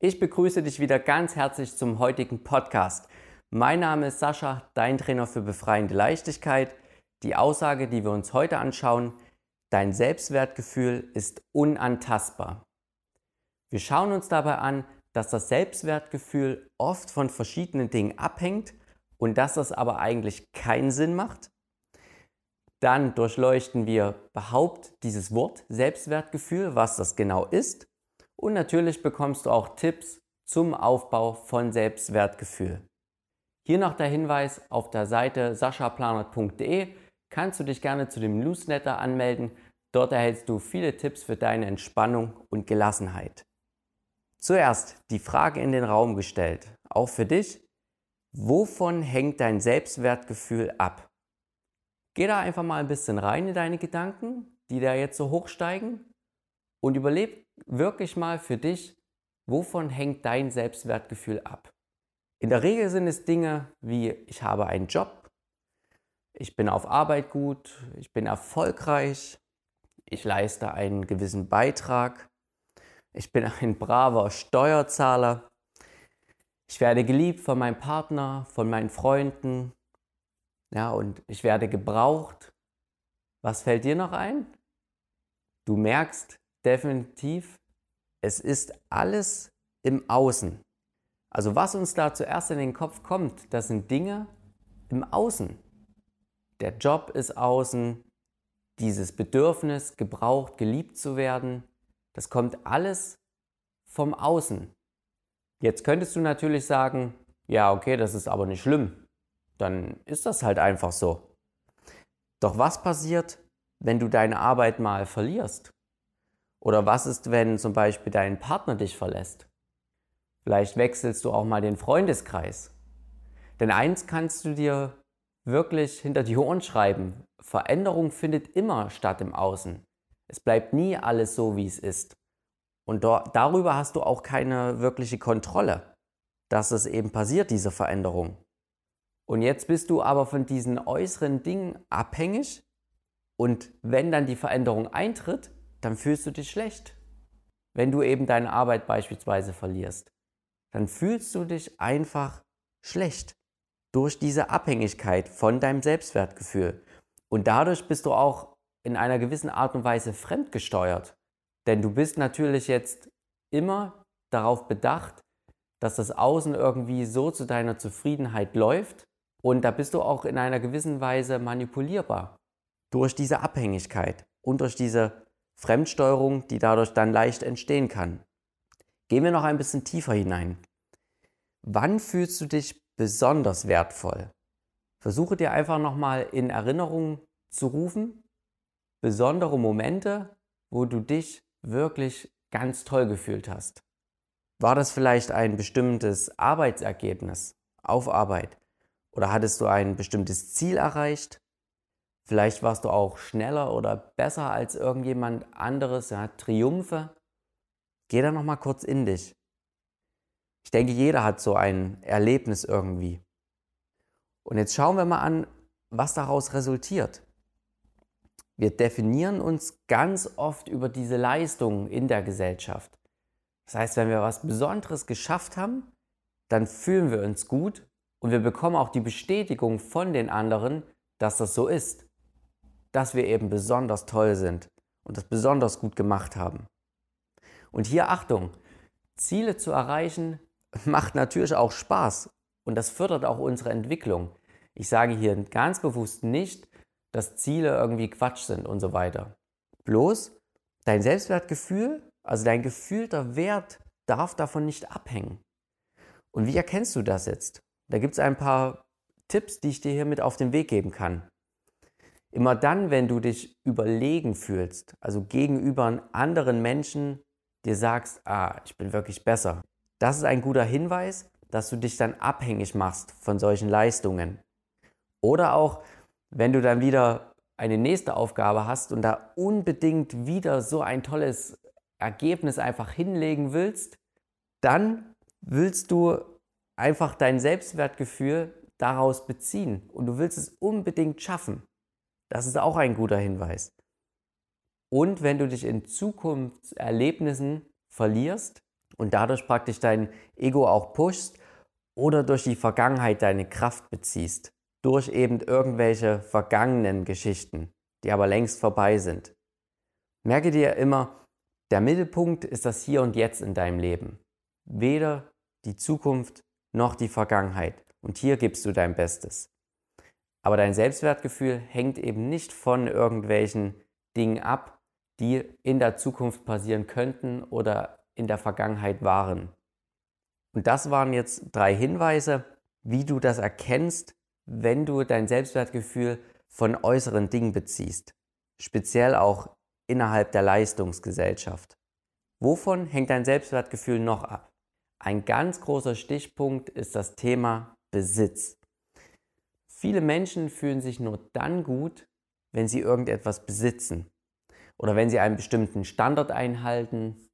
Ich begrüße dich wieder ganz herzlich zum heutigen Podcast. Mein Name ist Sascha, dein Trainer für befreiende Leichtigkeit. Die Aussage, die wir uns heute anschauen, dein Selbstwertgefühl ist unantastbar. Wir schauen uns dabei an, dass das Selbstwertgefühl oft von verschiedenen Dingen abhängt und dass das aber eigentlich keinen Sinn macht. Dann durchleuchten wir überhaupt dieses Wort Selbstwertgefühl, was das genau ist und natürlich bekommst du auch Tipps zum Aufbau von Selbstwertgefühl. Hier noch der Hinweis, auf der Seite saschaplanet.de kannst du dich gerne zu dem Newsletter anmelden. Dort erhältst du viele Tipps für deine Entspannung und Gelassenheit. Zuerst die Frage in den Raum gestellt, auch für dich, wovon hängt dein Selbstwertgefühl ab? Geh da einfach mal ein bisschen rein in deine Gedanken, die da jetzt so hochsteigen und überlebe wirklich mal für dich, wovon hängt dein Selbstwertgefühl ab. In der Regel sind es Dinge wie ich habe einen Job, ich bin auf Arbeit gut, ich bin erfolgreich, ich leiste einen gewissen Beitrag, ich bin ein braver Steuerzahler, ich werde geliebt von meinem Partner, von meinen Freunden, ja, und ich werde gebraucht. Was fällt dir noch ein? Du merkst, definitiv, es ist alles im Außen. Also was uns da zuerst in den Kopf kommt, das sind Dinge im Außen. Der Job ist außen, dieses Bedürfnis, gebraucht, geliebt zu werden, das kommt alles vom Außen. Jetzt könntest du natürlich sagen, ja, okay, das ist aber nicht schlimm. Dann ist das halt einfach so. Doch was passiert, wenn du deine Arbeit mal verlierst? Oder was ist, wenn zum Beispiel dein Partner dich verlässt? Vielleicht wechselst du auch mal den Freundeskreis. Denn eins kannst du dir wirklich hinter die Ohren schreiben. Veränderung findet immer statt im Außen. Es bleibt nie alles so, wie es ist. Und darüber hast du auch keine wirkliche Kontrolle, dass es eben passiert, diese Veränderung. Und jetzt bist du aber von diesen äußeren Dingen abhängig. Und wenn dann die Veränderung eintritt, dann fühlst du dich schlecht. Wenn du eben deine Arbeit beispielsweise verlierst, dann fühlst du dich einfach schlecht durch diese Abhängigkeit von deinem Selbstwertgefühl. Und dadurch bist du auch in einer gewissen Art und Weise fremdgesteuert. Denn du bist natürlich jetzt immer darauf bedacht, dass das Außen irgendwie so zu deiner Zufriedenheit läuft. Und da bist du auch in einer gewissen Weise manipulierbar. Durch diese Abhängigkeit und durch diese Fremdsteuerung, die dadurch dann leicht entstehen kann. Gehen wir noch ein bisschen tiefer hinein. Wann fühlst du dich besonders wertvoll? Versuche dir einfach nochmal in Erinnerung zu rufen, besondere Momente, wo du dich wirklich ganz toll gefühlt hast. War das vielleicht ein bestimmtes Arbeitsergebnis auf Arbeit? Oder hattest du ein bestimmtes Ziel erreicht? Vielleicht warst du auch schneller oder besser als irgendjemand anderes, ja, Triumphe. Geh da nochmal kurz in dich. Ich denke, jeder hat so ein Erlebnis irgendwie. Und jetzt schauen wir mal an, was daraus resultiert. Wir definieren uns ganz oft über diese Leistungen in der Gesellschaft. Das heißt, wenn wir was Besonderes geschafft haben, dann fühlen wir uns gut und wir bekommen auch die Bestätigung von den anderen, dass das so ist dass wir eben besonders toll sind und das besonders gut gemacht haben. Und hier Achtung, Ziele zu erreichen macht natürlich auch Spaß und das fördert auch unsere Entwicklung. Ich sage hier ganz bewusst nicht, dass Ziele irgendwie Quatsch sind und so weiter. Bloß dein Selbstwertgefühl, also dein gefühlter Wert darf davon nicht abhängen. Und wie erkennst du das jetzt? Da gibt es ein paar Tipps, die ich dir hier mit auf den Weg geben kann. Immer dann, wenn du dich überlegen fühlst, also gegenüber anderen Menschen dir sagst, ah, ich bin wirklich besser. Das ist ein guter Hinweis, dass du dich dann abhängig machst von solchen Leistungen. Oder auch, wenn du dann wieder eine nächste Aufgabe hast und da unbedingt wieder so ein tolles Ergebnis einfach hinlegen willst, dann willst du einfach dein Selbstwertgefühl daraus beziehen und du willst es unbedingt schaffen. Das ist auch ein guter Hinweis. Und wenn du dich in Zukunftserlebnissen verlierst und dadurch praktisch dein Ego auch pushst oder durch die Vergangenheit deine Kraft beziehst, durch eben irgendwelche vergangenen Geschichten, die aber längst vorbei sind. Merke dir immer, der Mittelpunkt ist das Hier und Jetzt in deinem Leben. Weder die Zukunft noch die Vergangenheit. Und hier gibst du dein Bestes. Aber dein Selbstwertgefühl hängt eben nicht von irgendwelchen Dingen ab, die in der Zukunft passieren könnten oder in der Vergangenheit waren. Und das waren jetzt drei Hinweise, wie du das erkennst, wenn du dein Selbstwertgefühl von äußeren Dingen beziehst. Speziell auch innerhalb der Leistungsgesellschaft. Wovon hängt dein Selbstwertgefühl noch ab? Ein ganz großer Stichpunkt ist das Thema Besitz. Viele Menschen fühlen sich nur dann gut, wenn sie irgendetwas besitzen oder wenn sie einen bestimmten Standard einhalten.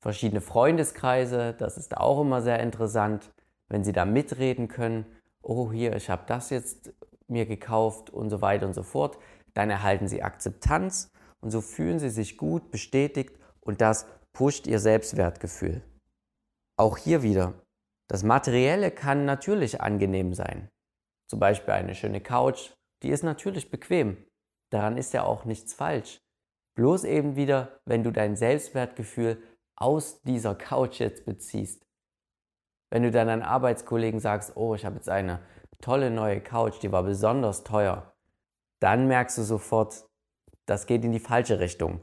Verschiedene Freundeskreise, das ist auch immer sehr interessant, wenn sie da mitreden können. Oh, hier, ich habe das jetzt mir gekauft und so weiter und so fort. Dann erhalten sie Akzeptanz und so fühlen sie sich gut, bestätigt und das pusht ihr Selbstwertgefühl. Auch hier wieder, das Materielle kann natürlich angenehm sein. Zum Beispiel eine schöne Couch, die ist natürlich bequem. Daran ist ja auch nichts falsch. Bloß eben wieder, wenn du dein Selbstwertgefühl aus dieser Couch jetzt beziehst. Wenn du dann deinen Arbeitskollegen sagst, oh, ich habe jetzt eine tolle neue Couch, die war besonders teuer, dann merkst du sofort, das geht in die falsche Richtung.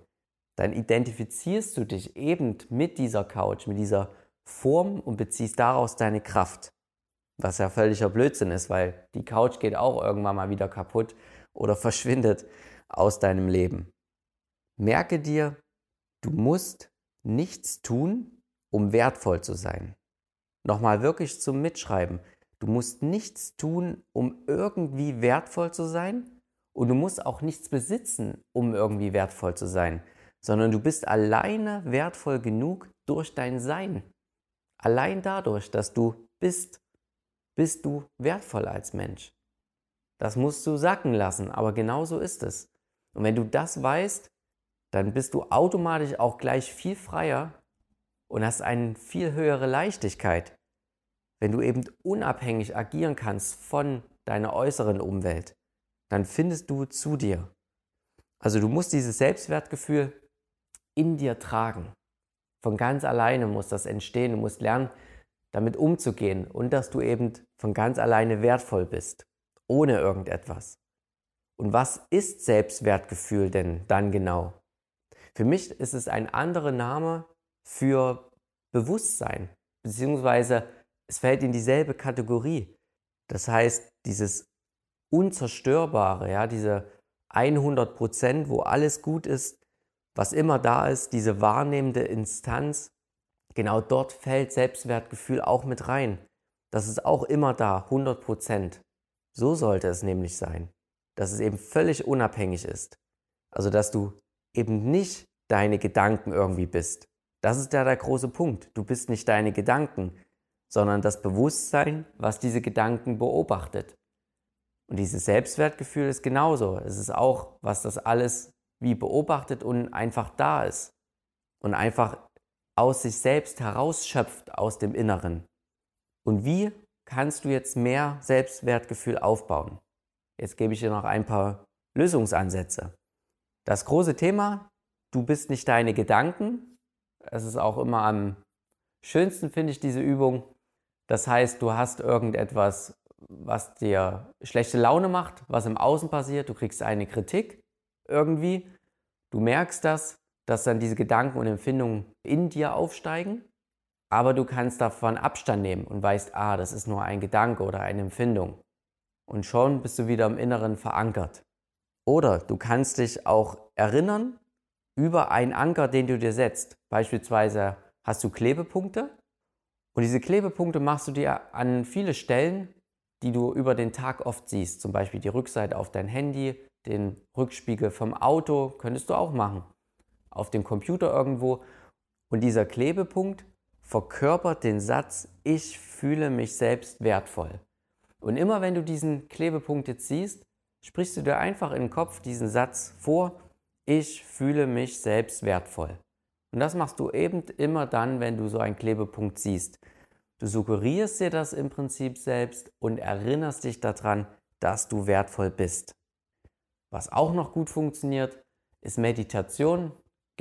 Dann identifizierst du dich eben mit dieser Couch, mit dieser Form und beziehst daraus deine Kraft. Was ja völliger Blödsinn ist, weil die Couch geht auch irgendwann mal wieder kaputt oder verschwindet aus deinem Leben. Merke dir, du musst nichts tun, um wertvoll zu sein. Nochmal wirklich zum Mitschreiben. Du musst nichts tun, um irgendwie wertvoll zu sein und du musst auch nichts besitzen, um irgendwie wertvoll zu sein, sondern du bist alleine wertvoll genug durch dein Sein. Allein dadurch, dass du bist bist du wertvoll als Mensch. Das musst du sacken lassen, aber genau so ist es. Und wenn du das weißt, dann bist du automatisch auch gleich viel freier und hast eine viel höhere Leichtigkeit, wenn du eben unabhängig agieren kannst von deiner äußeren Umwelt, dann findest du zu dir. Also du musst dieses Selbstwertgefühl in dir tragen. Von ganz alleine muss das entstehen. Du musst lernen, damit umzugehen und dass du eben von ganz alleine wertvoll bist, ohne irgendetwas. Und was ist Selbstwertgefühl denn dann genau? Für mich ist es ein anderer Name für Bewusstsein, beziehungsweise es fällt in dieselbe Kategorie. Das heißt, dieses Unzerstörbare, ja, diese 100 Prozent, wo alles gut ist, was immer da ist, diese wahrnehmende Instanz, genau dort fällt Selbstwertgefühl auch mit rein. Das ist auch immer da, 100 Prozent. So sollte es nämlich sein, dass es eben völlig unabhängig ist. Also, dass du eben nicht deine Gedanken irgendwie bist. Das ist ja der große Punkt. Du bist nicht deine Gedanken, sondern das Bewusstsein, was diese Gedanken beobachtet. Und dieses Selbstwertgefühl ist genauso. Es ist auch, was das alles wie beobachtet und einfach da ist. Und einfach aus sich selbst herausschöpft aus dem Inneren. Und wie kannst du jetzt mehr Selbstwertgefühl aufbauen? Jetzt gebe ich dir noch ein paar Lösungsansätze. Das große Thema, du bist nicht deine Gedanken. Es ist auch immer am schönsten, finde ich, diese Übung. Das heißt, du hast irgendetwas, was dir schlechte Laune macht, was im Außen passiert. Du kriegst eine Kritik irgendwie. Du merkst das dass dann diese Gedanken und Empfindungen in dir aufsteigen, aber du kannst davon Abstand nehmen und weißt, ah, das ist nur ein Gedanke oder eine Empfindung. Und schon bist du wieder im Inneren verankert. Oder du kannst dich auch erinnern über einen Anker, den du dir setzt. Beispielsweise hast du Klebepunkte und diese Klebepunkte machst du dir an viele Stellen, die du über den Tag oft siehst. Zum Beispiel die Rückseite auf dein Handy, den Rückspiegel vom Auto, könntest du auch machen auf dem Computer irgendwo. Und dieser Klebepunkt verkörpert den Satz, ich fühle mich selbst wertvoll. Und immer wenn du diesen Klebepunkt jetzt siehst, sprichst du dir einfach in den Kopf diesen Satz vor, ich fühle mich selbst wertvoll. Und das machst du eben immer dann, wenn du so einen Klebepunkt siehst. Du suggerierst dir das im Prinzip selbst und erinnerst dich daran, dass du wertvoll bist. Was auch noch gut funktioniert, ist Meditation.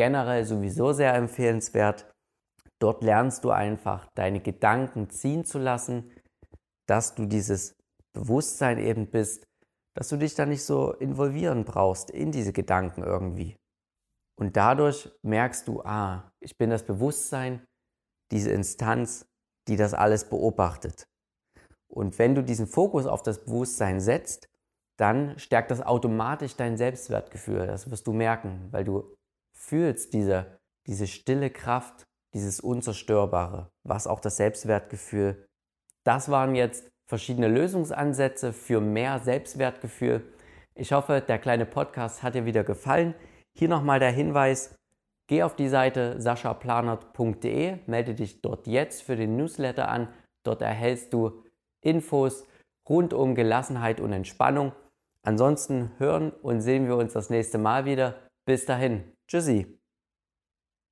Generell sowieso sehr empfehlenswert. Dort lernst du einfach, deine Gedanken ziehen zu lassen, dass du dieses Bewusstsein eben bist, dass du dich da nicht so involvieren brauchst in diese Gedanken irgendwie. Und dadurch merkst du, ah, ich bin das Bewusstsein, diese Instanz, die das alles beobachtet. Und wenn du diesen Fokus auf das Bewusstsein setzt, dann stärkt das automatisch dein Selbstwertgefühl. Das wirst du merken, weil du fühlst diese, diese stille Kraft, dieses Unzerstörbare, was auch das Selbstwertgefühl. Das waren jetzt verschiedene Lösungsansätze für mehr Selbstwertgefühl. Ich hoffe, der kleine Podcast hat dir wieder gefallen. Hier nochmal der Hinweis, geh auf die Seite saschaplanert.de, melde dich dort jetzt für den Newsletter an. Dort erhältst du Infos rund um Gelassenheit und Entspannung. Ansonsten hören und sehen wir uns das nächste Mal wieder. Bis dahin. Tschüssi.